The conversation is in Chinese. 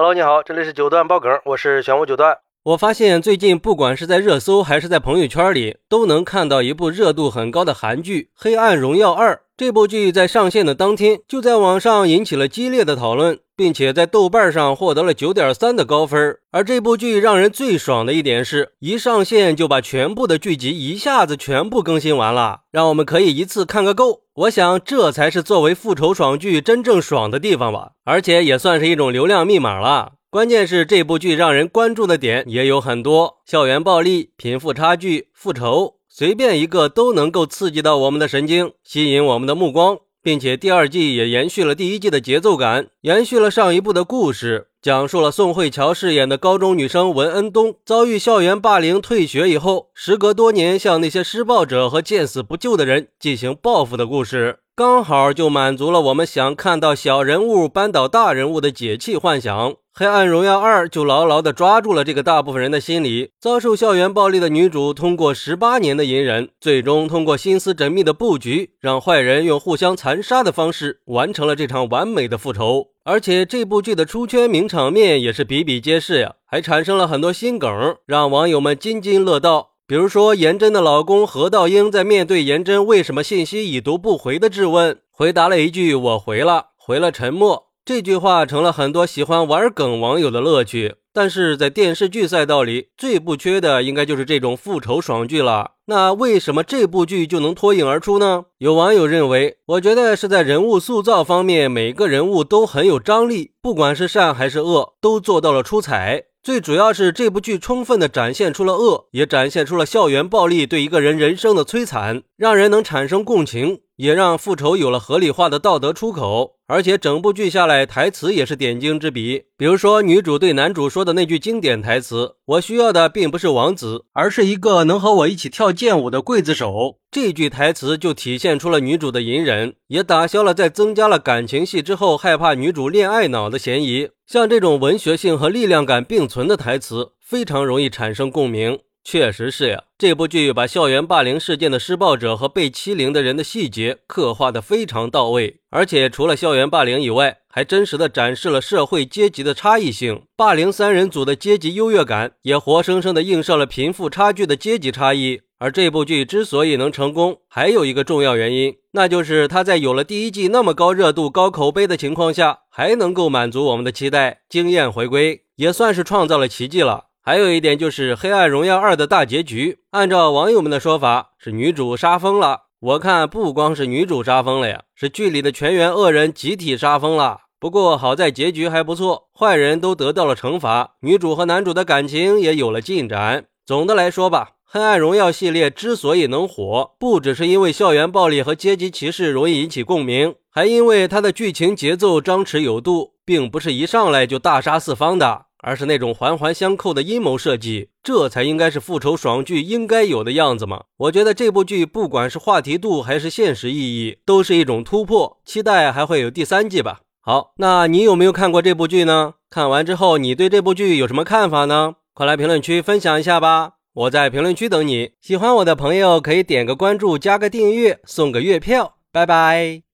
Hello，你好，这里是九段爆梗，我是玄武九段。我发现最近不管是在热搜还是在朋友圈里，都能看到一部热度很高的韩剧《黑暗荣耀二》。这部剧在上线的当天就在网上引起了激烈的讨论，并且在豆瓣上获得了九点三的高分。而这部剧让人最爽的一点是，一上线就把全部的剧集一下子全部更新完了，让我们可以一次看个够。我想这才是作为复仇爽剧真正爽的地方吧，而且也算是一种流量密码了。关键是这部剧让人关注的点也有很多：校园暴力、贫富差距、复仇。随便一个都能够刺激到我们的神经，吸引我们的目光，并且第二季也延续了第一季的节奏感，延续了上一部的故事，讲述了宋慧乔饰演的高中女生文恩东遭遇校园霸凌，退学以后，时隔多年向那些施暴者和见死不救的人进行报复的故事，刚好就满足了我们想看到小人物扳倒大人物的解气幻想。《黑暗荣耀二》就牢牢地抓住了这个大部分人的心理。遭受校园暴力的女主，通过十八年的隐忍，最终通过心思缜密的布局，让坏人用互相残杀的方式完成了这场完美的复仇。而且这部剧的出圈名场面也是比比皆是呀，还产生了很多新梗，让网友们津津乐道。比如说，颜真的老公何道英在面对颜真为什么信息已读不回的质问，回答了一句：“我回了。”回了沉默。这句话成了很多喜欢玩梗网友的乐趣，但是在电视剧赛道里，最不缺的应该就是这种复仇爽剧了。那为什么这部剧就能脱颖而出呢？有网友认为，我觉得是在人物塑造方面，每个人物都很有张力，不管是善还是恶，都做到了出彩。最主要是这部剧充分的展现出了恶，也展现出了校园暴力对一个人人生的摧残，让人能产生共情，也让复仇有了合理化的道德出口。而且整部剧下来，台词也是点睛之笔。比如说，女主对男主说的那句经典台词：“我需要的并不是王子，而是一个能和我一起跳剑舞的刽子手。”这句台词就体现出了女主的隐忍，也打消了在增加了感情戏之后害怕女主恋爱脑的嫌疑。像这种文学性和力量感并存的台词，非常容易产生共鸣。确实是呀，这部剧把校园霸凌事件的施暴者和被欺凌的人的细节刻画的非常到位，而且除了校园霸凌以外，还真实的展示了社会阶级的差异性。霸凌三人组的阶级优越感，也活生生的映射了贫富差距的阶级差异。而这部剧之所以能成功，还有一个重要原因，那就是它在有了第一季那么高热度、高口碑的情况下，还能够满足我们的期待，惊艳回归，也算是创造了奇迹了。还有一点就是《黑暗荣耀二》的大结局，按照网友们的说法，是女主杀疯了。我看不光是女主杀疯了呀，是剧里的全员恶人集体杀疯了。不过好在结局还不错，坏人都得到了惩罚，女主和男主的感情也有了进展。总的来说吧。《黑暗荣耀》系列之所以能火，不只是因为校园暴力和阶级歧视容易引起共鸣，还因为它的剧情节奏张弛有度，并不是一上来就大杀四方的，而是那种环环相扣的阴谋设计，这才应该是复仇爽剧应该有的样子嘛。我觉得这部剧不管是话题度还是现实意义，都是一种突破，期待还会有第三季吧。好，那你有没有看过这部剧呢？看完之后，你对这部剧有什么看法呢？快来评论区分享一下吧。我在评论区等你，喜欢我的朋友可以点个关注，加个订阅，送个月票，拜拜。